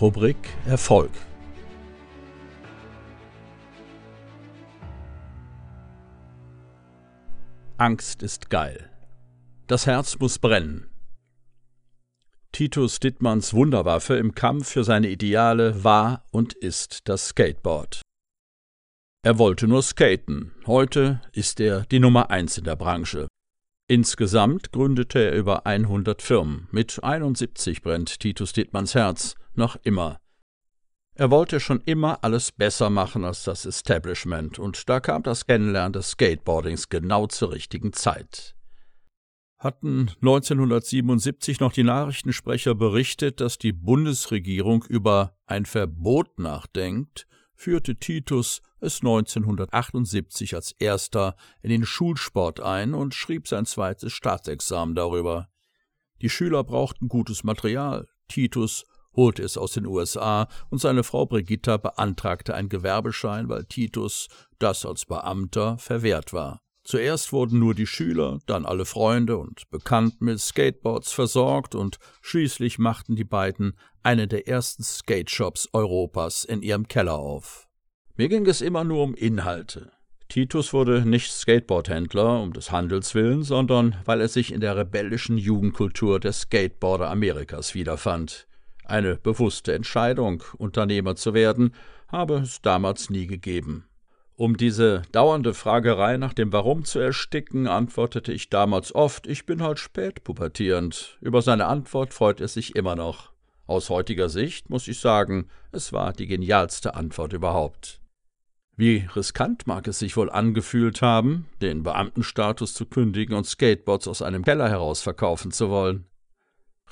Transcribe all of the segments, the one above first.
Rubrik Erfolg. Angst ist geil. Das Herz muss brennen. Titus Dittmanns Wunderwaffe im Kampf für seine Ideale war und ist das Skateboard. Er wollte nur skaten. Heute ist er die Nummer eins in der Branche. Insgesamt gründete er über 100 Firmen. Mit 71 brennt Titus Dittmanns Herz noch immer. Er wollte schon immer alles besser machen als das Establishment, und da kam das Kennenlernen des Skateboardings genau zur richtigen Zeit hatten 1977 noch die Nachrichtensprecher berichtet, dass die Bundesregierung über ein Verbot nachdenkt, führte Titus es 1978 als erster in den Schulsport ein und schrieb sein zweites Staatsexamen darüber. Die Schüler brauchten gutes Material. Titus holte es aus den USA und seine Frau Brigitta beantragte einen Gewerbeschein, weil Titus das als Beamter verwehrt war. Zuerst wurden nur die Schüler, dann alle Freunde und Bekannten mit Skateboards versorgt und schließlich machten die beiden eine der ersten Skate-Shops Europas in ihrem Keller auf. Mir ging es immer nur um Inhalte. Titus wurde nicht Skateboardhändler um des Handels willen, sondern weil er sich in der rebellischen Jugendkultur der Skateboarder Amerikas wiederfand. Eine bewusste Entscheidung, Unternehmer zu werden, habe es damals nie gegeben. Um diese dauernde Fragerei nach dem Warum zu ersticken, antwortete ich damals oft, ich bin halt spät pubertierend. Über seine Antwort freut er sich immer noch. Aus heutiger Sicht muss ich sagen, es war die genialste Antwort überhaupt. Wie riskant mag es sich wohl angefühlt haben, den Beamtenstatus zu kündigen und Skateboards aus einem Keller heraus verkaufen zu wollen.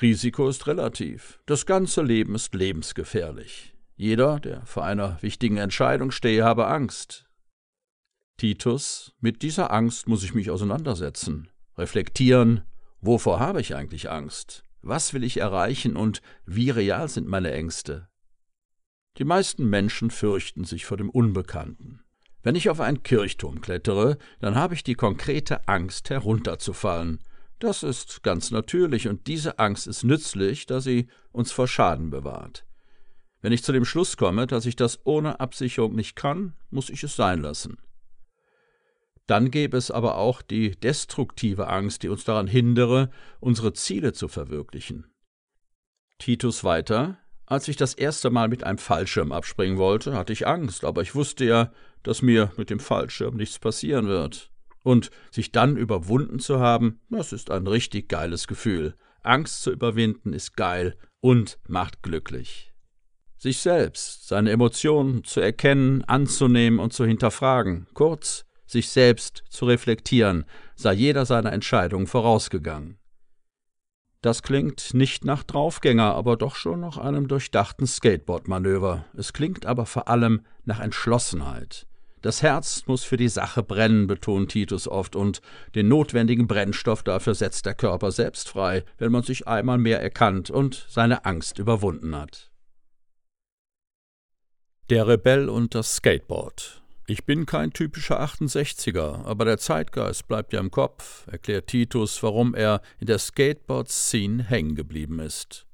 Risiko ist relativ. Das ganze Leben ist lebensgefährlich. Jeder, der vor einer wichtigen Entscheidung stehe, habe Angst. Titus, mit dieser Angst muss ich mich auseinandersetzen, reflektieren, wovor habe ich eigentlich Angst? Was will ich erreichen und wie real sind meine Ängste? Die meisten Menschen fürchten sich vor dem Unbekannten. Wenn ich auf einen Kirchturm klettere, dann habe ich die konkrete Angst, herunterzufallen. Das ist ganz natürlich, und diese Angst ist nützlich, da sie uns vor Schaden bewahrt. Wenn ich zu dem Schluss komme, dass ich das ohne Absicherung nicht kann, muss ich es sein lassen. Dann gäbe es aber auch die destruktive Angst, die uns daran hindere, unsere Ziele zu verwirklichen. Titus weiter. Als ich das erste Mal mit einem Fallschirm abspringen wollte, hatte ich Angst, aber ich wusste ja, dass mir mit dem Fallschirm nichts passieren wird. Und sich dann überwunden zu haben, das ist ein richtig geiles Gefühl. Angst zu überwinden ist geil und macht glücklich. Sich selbst, seine Emotionen zu erkennen, anzunehmen und zu hinterfragen, kurz, sich selbst zu reflektieren, sei jeder seiner Entscheidungen vorausgegangen. Das klingt nicht nach Draufgänger, aber doch schon nach einem durchdachten Skateboard-Manöver. Es klingt aber vor allem nach Entschlossenheit. Das Herz muss für die Sache brennen, betont Titus oft, und den notwendigen Brennstoff dafür setzt der Körper selbst frei, wenn man sich einmal mehr erkannt und seine Angst überwunden hat. Der Rebell und das Skateboard ich bin kein typischer 68er, aber der Zeitgeist bleibt ja im Kopf, erklärt Titus, warum er in der Skateboard-Szene hängen geblieben ist.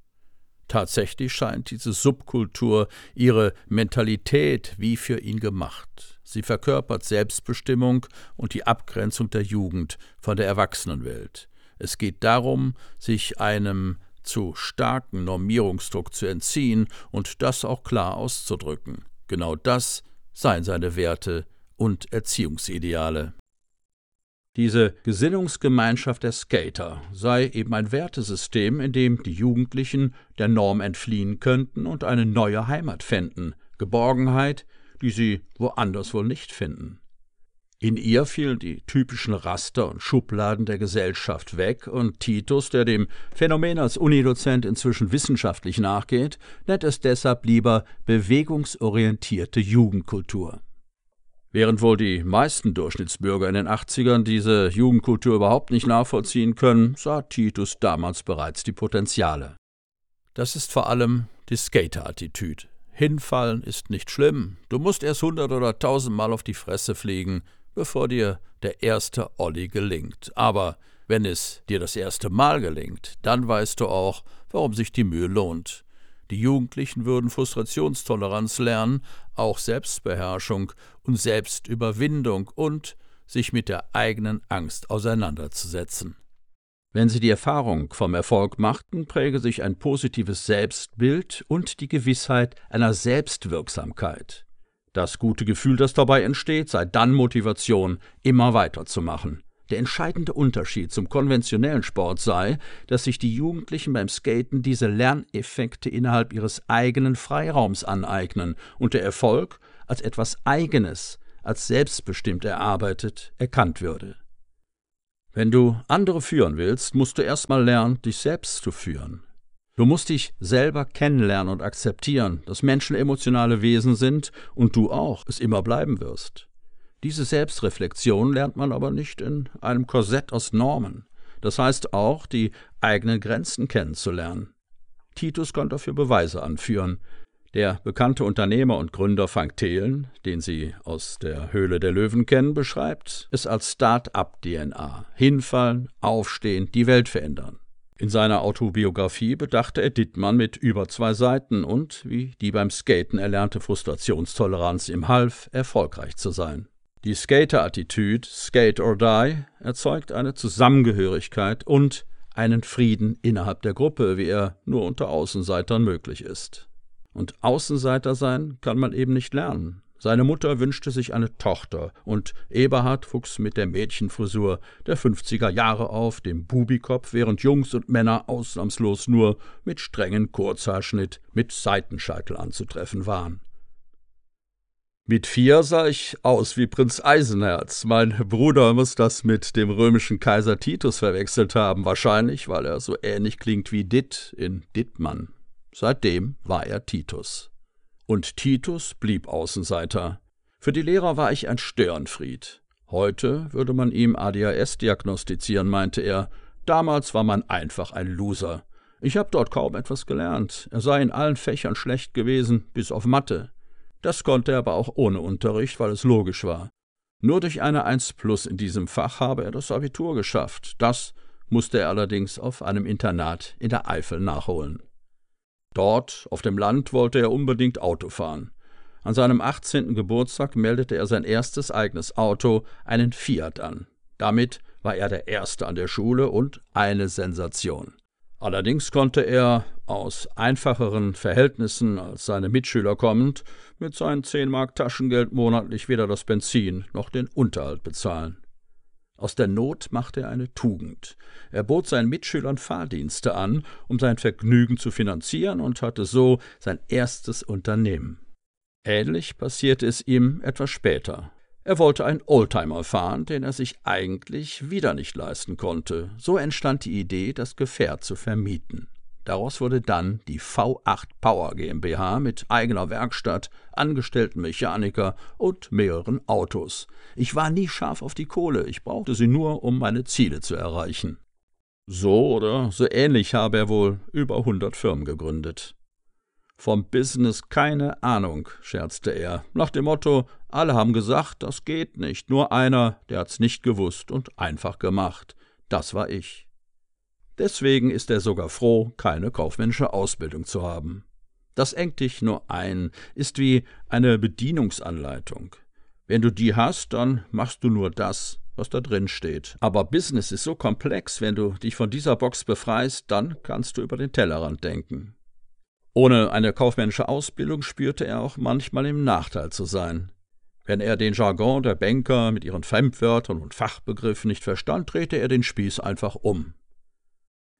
Tatsächlich scheint diese Subkultur ihre Mentalität wie für ihn gemacht. Sie verkörpert Selbstbestimmung und die Abgrenzung der Jugend von der Erwachsenenwelt. Es geht darum, sich einem zu starken Normierungsdruck zu entziehen und das auch klar auszudrücken. Genau das seien seine Werte und Erziehungsideale. Diese Gesinnungsgemeinschaft der Skater sei eben ein Wertesystem, in dem die Jugendlichen der Norm entfliehen könnten und eine neue Heimat fänden, Geborgenheit, die sie woanders wohl nicht finden. In ihr fielen die typischen Raster und Schubladen der Gesellschaft weg, und Titus, der dem Phänomen als Unidozent inzwischen wissenschaftlich nachgeht, nennt es deshalb lieber bewegungsorientierte Jugendkultur. Während wohl die meisten Durchschnittsbürger in den 80ern diese Jugendkultur überhaupt nicht nachvollziehen können, sah Titus damals bereits die Potenziale. Das ist vor allem die Skater-Attitüde. Hinfallen ist nicht schlimm. Du musst erst hundert oder tausendmal auf die Fresse fliegen, bevor dir der erste Olli gelingt. Aber wenn es dir das erste Mal gelingt, dann weißt du auch, warum sich die Mühe lohnt. Die Jugendlichen würden Frustrationstoleranz lernen, auch Selbstbeherrschung und Selbstüberwindung und sich mit der eigenen Angst auseinanderzusetzen. Wenn sie die Erfahrung vom Erfolg machten, präge sich ein positives Selbstbild und die Gewissheit einer Selbstwirksamkeit. Das gute Gefühl, das dabei entsteht, sei dann Motivation, immer weiterzumachen. Der entscheidende Unterschied zum konventionellen Sport sei, dass sich die Jugendlichen beim Skaten diese Lerneffekte innerhalb ihres eigenen Freiraums aneignen und der Erfolg als etwas Eigenes, als selbstbestimmt erarbeitet, erkannt würde. Wenn du andere führen willst, musst du erstmal lernen, dich selbst zu führen. Du musst dich selber kennenlernen und akzeptieren, dass Menschen emotionale Wesen sind und du auch es immer bleiben wirst. Diese Selbstreflexion lernt man aber nicht in einem Korsett aus Normen. Das heißt auch, die eigenen Grenzen kennenzulernen. Titus kann dafür Beweise anführen. Der bekannte Unternehmer und Gründer Frank Thelen, den Sie aus der Höhle der Löwen kennen, beschreibt es als Start-up-DNA. Hinfallen, aufstehen, die Welt verändern. In seiner Autobiografie bedachte er Dittmann mit über zwei Seiten und, wie die beim Skaten erlernte Frustrationstoleranz ihm half, erfolgreich zu sein. Die Skater-Attitüde Skate or Die erzeugt eine Zusammengehörigkeit und einen Frieden innerhalb der Gruppe, wie er nur unter Außenseitern möglich ist. Und Außenseiter sein kann man eben nicht lernen. Seine Mutter wünschte sich eine Tochter, und Eberhard wuchs mit der Mädchenfrisur der 50er Jahre auf, dem Bubikopf, während Jungs und Männer ausnahmslos nur mit strengen Kurzhaarschnitt mit Seitenscheitel anzutreffen waren. Mit vier sah ich aus wie Prinz Eisenherz. Mein Bruder muss das mit dem römischen Kaiser Titus verwechselt haben, wahrscheinlich, weil er so ähnlich klingt wie Ditt in Dittmann. Seitdem war er Titus. Und Titus blieb Außenseiter. Für die Lehrer war ich ein Störenfried. Heute würde man ihm ADHS diagnostizieren, meinte er. Damals war man einfach ein Loser. Ich habe dort kaum etwas gelernt. Er sei in allen Fächern schlecht gewesen, bis auf Mathe. Das konnte er aber auch ohne Unterricht, weil es logisch war. Nur durch eine 1 plus in diesem Fach habe er das Abitur geschafft. Das musste er allerdings auf einem Internat in der Eifel nachholen. Dort, auf dem Land, wollte er unbedingt Auto fahren. An seinem 18. Geburtstag meldete er sein erstes eigenes Auto, einen Fiat, an. Damit war er der Erste an der Schule und eine Sensation. Allerdings konnte er, aus einfacheren Verhältnissen als seine Mitschüler kommend, mit seinen 10 Mark Taschengeld monatlich weder das Benzin noch den Unterhalt bezahlen. Aus der Not machte er eine Tugend. Er bot seinen Mitschülern Fahrdienste an, um sein Vergnügen zu finanzieren und hatte so sein erstes Unternehmen. Ähnlich passierte es ihm etwas später. Er wollte einen Oldtimer fahren, den er sich eigentlich wieder nicht leisten konnte. So entstand die Idee, das Gefährt zu vermieten. Daraus wurde dann die V8 Power GmbH mit eigener Werkstatt, angestellten Mechaniker und mehreren Autos. Ich war nie scharf auf die Kohle, ich brauchte sie nur, um meine Ziele zu erreichen. So oder so ähnlich habe er wohl über hundert Firmen gegründet. Vom Business keine Ahnung, scherzte er, nach dem Motto, alle haben gesagt, das geht nicht, nur einer, der hat's nicht gewusst und einfach gemacht. Das war ich. Deswegen ist er sogar froh, keine kaufmännische Ausbildung zu haben. Das engt dich nur ein, ist wie eine Bedienungsanleitung. Wenn du die hast, dann machst du nur das, was da drin steht. Aber Business ist so komplex, wenn du dich von dieser Box befreist, dann kannst du über den Tellerrand denken. Ohne eine kaufmännische Ausbildung spürte er auch manchmal im Nachteil zu sein. Wenn er den Jargon der Banker mit ihren Fremdwörtern und Fachbegriffen nicht verstand, drehte er den Spieß einfach um.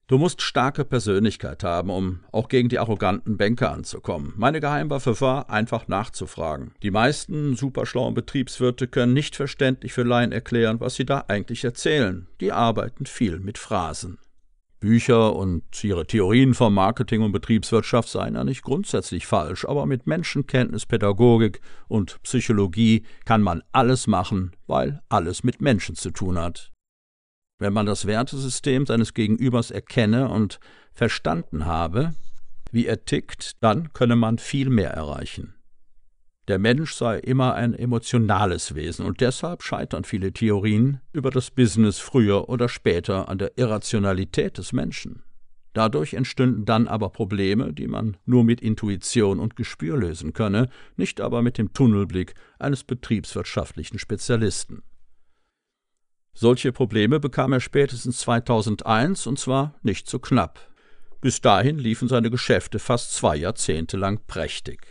Du musst starke Persönlichkeit haben, um auch gegen die arroganten Banker anzukommen. Meine Geheimwaffe war, einfach nachzufragen. Die meisten superschlauen Betriebswirte können nicht verständlich für Laien erklären, was sie da eigentlich erzählen. Die arbeiten viel mit Phrasen. Bücher und ihre Theorien vom Marketing und Betriebswirtschaft seien ja nicht grundsätzlich falsch, aber mit Menschenkenntnis, Pädagogik und Psychologie kann man alles machen, weil alles mit Menschen zu tun hat. Wenn man das Wertesystem seines Gegenübers erkenne und verstanden habe, wie er tickt, dann könne man viel mehr erreichen. Der Mensch sei immer ein emotionales Wesen und deshalb scheitern viele Theorien über das Business früher oder später an der Irrationalität des Menschen. Dadurch entstünden dann aber Probleme, die man nur mit Intuition und Gespür lösen könne, nicht aber mit dem Tunnelblick eines betriebswirtschaftlichen Spezialisten. Solche Probleme bekam er spätestens 2001 und zwar nicht zu so knapp. Bis dahin liefen seine Geschäfte fast zwei Jahrzehnte lang prächtig.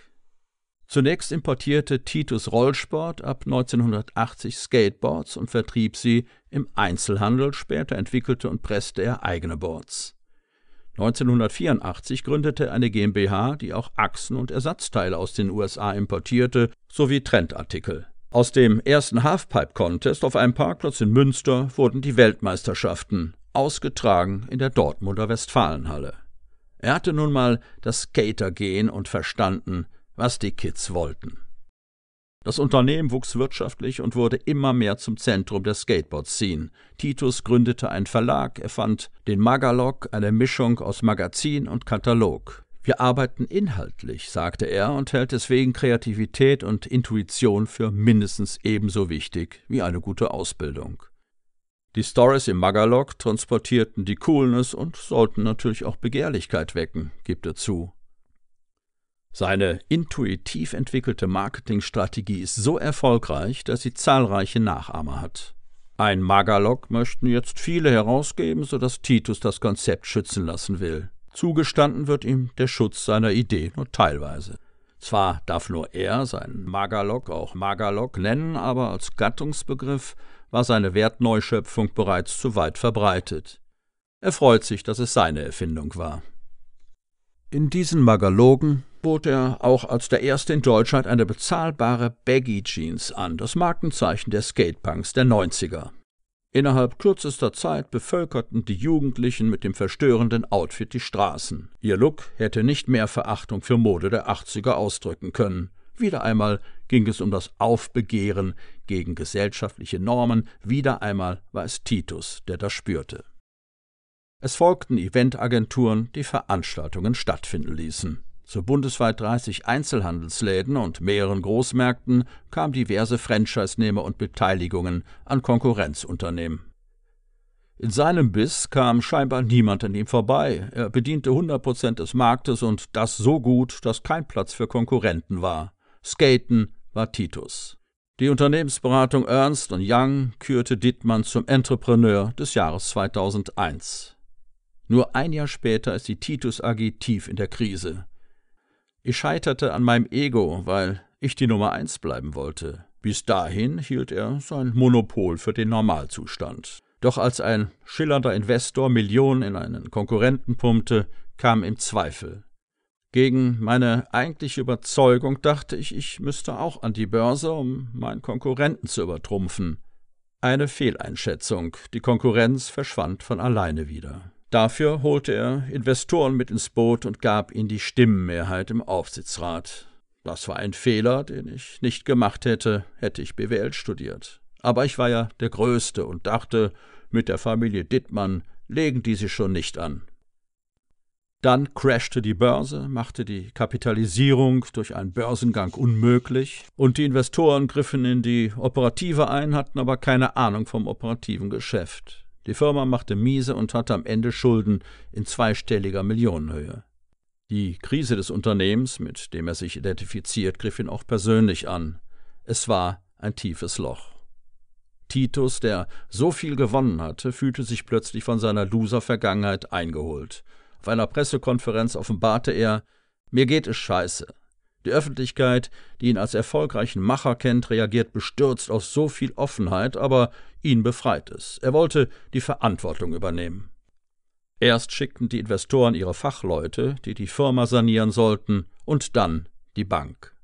Zunächst importierte Titus Rollsport ab 1980 Skateboards und vertrieb sie im Einzelhandel, später entwickelte und presste er eigene Boards. 1984 gründete er eine GmbH, die auch Achsen und Ersatzteile aus den USA importierte, sowie Trendartikel. Aus dem ersten Halfpipe-Contest auf einem Parkplatz in Münster wurden die Weltmeisterschaften, ausgetragen in der Dortmunder Westfalenhalle. Er hatte nun mal das Skatergehen und verstanden, was die Kids wollten. Das Unternehmen wuchs wirtschaftlich und wurde immer mehr zum Zentrum der Skateboard-Scene. Titus gründete einen Verlag, erfand den Magalog, eine Mischung aus Magazin und Katalog. Wir arbeiten inhaltlich, sagte er und hält deswegen Kreativität und Intuition für mindestens ebenso wichtig wie eine gute Ausbildung. Die Stories im Magalog transportierten die Coolness und sollten natürlich auch Begehrlichkeit wecken, gibt er zu. Seine intuitiv entwickelte Marketingstrategie ist so erfolgreich, dass sie zahlreiche Nachahmer hat. Ein Magalog möchten jetzt viele herausgeben, sodass Titus das Konzept schützen lassen will. Zugestanden wird ihm der Schutz seiner Idee nur teilweise. Zwar darf nur er seinen Magalog auch Magalog nennen, aber als Gattungsbegriff war seine Wertneuschöpfung bereits zu weit verbreitet. Er freut sich, dass es seine Erfindung war. In diesen Magalogen bot er auch als der erste in Deutschland eine bezahlbare Baggy Jeans an, das Markenzeichen der Skatepunks der 90er. Innerhalb kürzester Zeit bevölkerten die Jugendlichen mit dem verstörenden Outfit die Straßen. Ihr Look hätte nicht mehr Verachtung für Mode der 80er ausdrücken können. Wieder einmal ging es um das Aufbegehren gegen gesellschaftliche Normen, wieder einmal war es Titus, der das spürte. Es folgten Eventagenturen, die Veranstaltungen stattfinden ließen. Zu bundesweit 30 Einzelhandelsläden und mehreren Großmärkten kamen diverse Franchise-Nehmer und Beteiligungen an Konkurrenzunternehmen. In seinem Biss kam scheinbar niemand an ihm vorbei. Er bediente 100 Prozent des Marktes und das so gut, dass kein Platz für Konkurrenten war. Skaten war Titus. Die Unternehmensberatung Ernst Young kürte Dittmann zum Entrepreneur des Jahres 2001. Nur ein Jahr später ist die Titus AG tief in der Krise. Ich scheiterte an meinem Ego, weil ich die Nummer eins bleiben wollte. Bis dahin hielt er sein Monopol für den Normalzustand. Doch als ein schillernder Investor Millionen in einen Konkurrenten pumpte, kam ihm Zweifel. Gegen meine eigentliche Überzeugung dachte ich, ich müsste auch an die Börse, um meinen Konkurrenten zu übertrumpfen. Eine Fehleinschätzung, die Konkurrenz verschwand von alleine wieder. Dafür holte er Investoren mit ins Boot und gab ihnen die Stimmenmehrheit im Aufsichtsrat. Das war ein Fehler, den ich nicht gemacht hätte, hätte ich BWL studiert. Aber ich war ja der Größte und dachte, mit der Familie Dittmann legen die sich schon nicht an. Dann crashte die Börse, machte die Kapitalisierung durch einen Börsengang unmöglich, und die Investoren griffen in die Operative ein, hatten aber keine Ahnung vom operativen Geschäft. Die Firma machte miese und hatte am Ende Schulden in zweistelliger Millionenhöhe. Die Krise des Unternehmens, mit dem er sich identifiziert, griff ihn auch persönlich an. Es war ein tiefes Loch. Titus, der so viel gewonnen hatte, fühlte sich plötzlich von seiner Loser-Vergangenheit eingeholt. Auf einer Pressekonferenz offenbarte er: Mir geht es scheiße. Die Öffentlichkeit, die ihn als erfolgreichen Macher kennt, reagiert bestürzt auf so viel Offenheit, aber ihn befreit es. Er wollte die Verantwortung übernehmen. Erst schickten die Investoren ihre Fachleute, die die Firma sanieren sollten, und dann die Bank.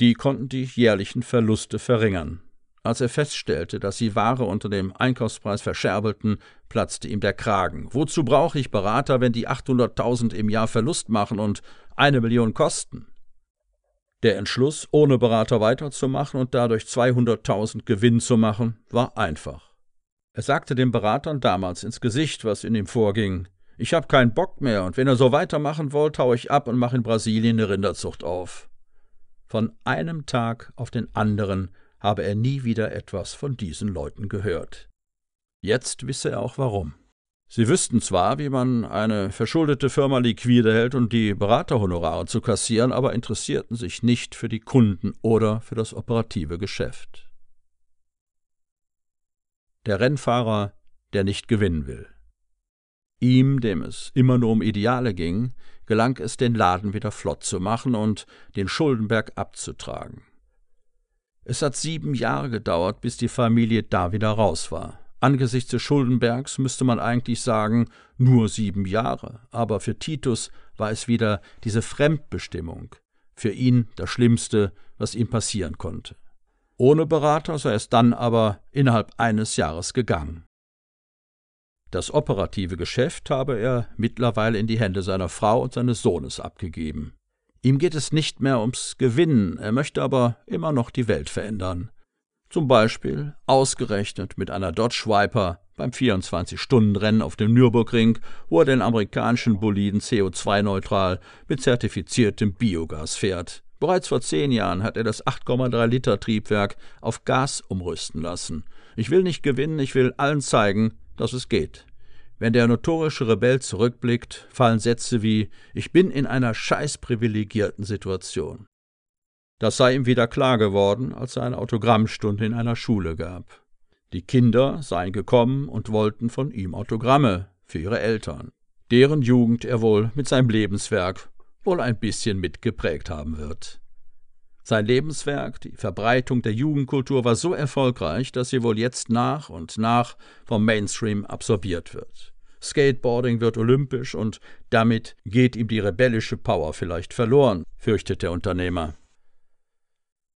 Die konnten die jährlichen Verluste verringern. Als er feststellte, dass sie Ware unter dem Einkaufspreis verscherbelten, platzte ihm der Kragen. Wozu brauche ich Berater, wenn die 800.000 im Jahr Verlust machen und eine Million kosten? Der Entschluss, ohne Berater weiterzumachen und dadurch 200.000 Gewinn zu machen, war einfach. Er sagte den Beratern damals ins Gesicht, was in ihm vorging. Ich habe keinen Bock mehr und wenn ihr so weitermachen wollt, hau ich ab und mache in Brasilien eine Rinderzucht auf. Von einem Tag auf den anderen habe er nie wieder etwas von diesen Leuten gehört. Jetzt wisse er auch warum. Sie wüssten zwar, wie man eine verschuldete Firma liquide hält und die Beraterhonorare zu kassieren, aber interessierten sich nicht für die Kunden oder für das operative Geschäft. Der Rennfahrer, der nicht gewinnen will. Ihm, dem es immer nur um Ideale ging, gelang es, den Laden wieder flott zu machen und den Schuldenberg abzutragen. Es hat sieben Jahre gedauert, bis die Familie da wieder raus war. Angesichts des Schuldenbergs müsste man eigentlich sagen, nur sieben Jahre, aber für Titus war es wieder diese Fremdbestimmung, für ihn das Schlimmste, was ihm passieren konnte. Ohne Berater sei es dann aber innerhalb eines Jahres gegangen. Das operative Geschäft habe er mittlerweile in die Hände seiner Frau und seines Sohnes abgegeben. Ihm geht es nicht mehr ums Gewinnen, er möchte aber immer noch die Welt verändern. Zum Beispiel ausgerechnet mit einer Dodge Viper beim 24-Stunden-Rennen auf dem Nürburgring, wo er den amerikanischen Boliden CO2-neutral mit zertifiziertem Biogas fährt. Bereits vor zehn Jahren hat er das 8,3 Liter Triebwerk auf Gas umrüsten lassen. Ich will nicht gewinnen, ich will allen zeigen, dass es geht. Wenn der notorische Rebell zurückblickt, fallen Sätze wie Ich bin in einer scheiß privilegierten Situation. Das sei ihm wieder klar geworden, als er eine Autogrammstunde in einer Schule gab. Die Kinder seien gekommen und wollten von ihm Autogramme für ihre Eltern, deren Jugend er wohl mit seinem Lebenswerk wohl ein bisschen mitgeprägt haben wird. Sein Lebenswerk, die Verbreitung der Jugendkultur, war so erfolgreich, dass sie wohl jetzt nach und nach vom Mainstream absorbiert wird. Skateboarding wird olympisch und damit geht ihm die rebellische Power vielleicht verloren, fürchtet der Unternehmer.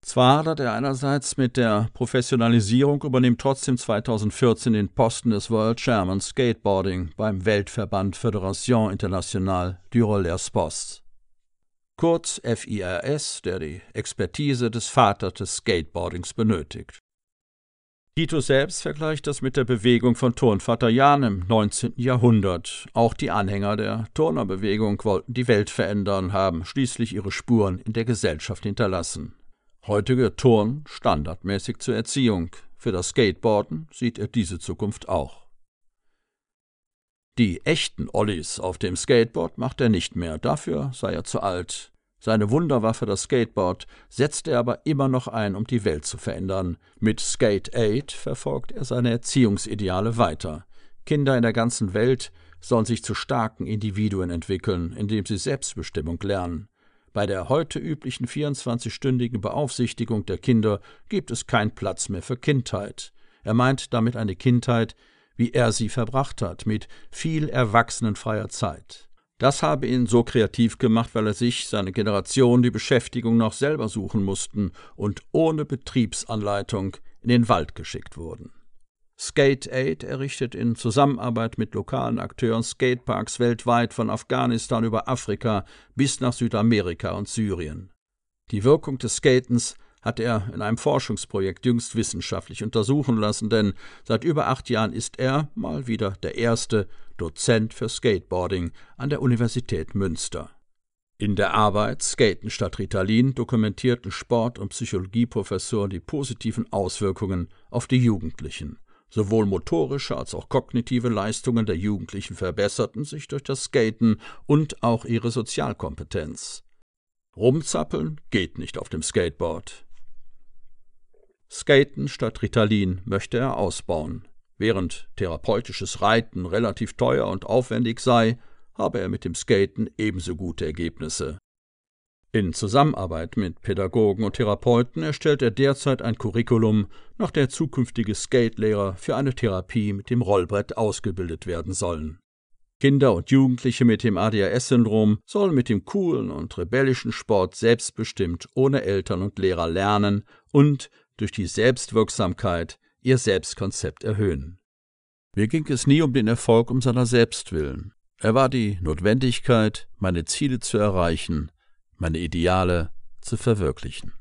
Zwar hadert er einerseits mit der Professionalisierung, übernimmt trotzdem 2014 den Posten des World Chairman Skateboarding beim Weltverband Fédération Internationale du Roller Sports. Kurz FIRS, der die Expertise des Vaters des Skateboardings benötigt. Tito selbst vergleicht das mit der Bewegung von Turnvater Jan im 19. Jahrhundert. Auch die Anhänger der Turnerbewegung wollten die Welt verändern, haben schließlich ihre Spuren in der Gesellschaft hinterlassen. Heute gehört Turn standardmäßig zur Erziehung. Für das Skateboarden sieht er diese Zukunft auch. Die echten Ollies auf dem Skateboard macht er nicht mehr, dafür sei er zu alt. Seine Wunderwaffe, das Skateboard, setzt er aber immer noch ein, um die Welt zu verändern. Mit Skate 8 verfolgt er seine Erziehungsideale weiter. Kinder in der ganzen Welt sollen sich zu starken Individuen entwickeln, indem sie Selbstbestimmung lernen. Bei der heute üblichen 24-stündigen Beaufsichtigung der Kinder gibt es keinen Platz mehr für Kindheit. Er meint damit eine Kindheit, wie er sie verbracht hat, mit viel erwachsenenfreier Zeit. Das habe ihn so kreativ gemacht, weil er sich, seine Generation, die Beschäftigung noch selber suchen mussten und ohne Betriebsanleitung in den Wald geschickt wurden. Skate Aid errichtet in Zusammenarbeit mit lokalen Akteuren Skateparks weltweit von Afghanistan über Afrika bis nach Südamerika und Syrien. Die Wirkung des Skatens hat er in einem Forschungsprojekt jüngst wissenschaftlich untersuchen lassen, denn seit über acht Jahren ist er mal wieder der erste Dozent für Skateboarding an der Universität Münster. In der Arbeit Skaten statt Ritalin dokumentierten Sport- und Psychologieprofessoren die positiven Auswirkungen auf die Jugendlichen. Sowohl motorische als auch kognitive Leistungen der Jugendlichen verbesserten sich durch das Skaten und auch ihre Sozialkompetenz. Rumzappeln geht nicht auf dem Skateboard. Skaten statt Ritalin möchte er ausbauen. Während therapeutisches Reiten relativ teuer und aufwendig sei, habe er mit dem Skaten ebenso gute Ergebnisse. In Zusammenarbeit mit Pädagogen und Therapeuten erstellt er derzeit ein Curriculum, nach der zukünftige Skatelehrer für eine Therapie mit dem Rollbrett ausgebildet werden sollen. Kinder und Jugendliche mit dem ADHS-Syndrom sollen mit dem coolen und rebellischen Sport selbstbestimmt ohne Eltern und Lehrer lernen und durch die Selbstwirksamkeit ihr Selbstkonzept erhöhen. Mir ging es nie um den Erfolg um seiner selbst willen. Er war die Notwendigkeit, meine Ziele zu erreichen, meine Ideale zu verwirklichen.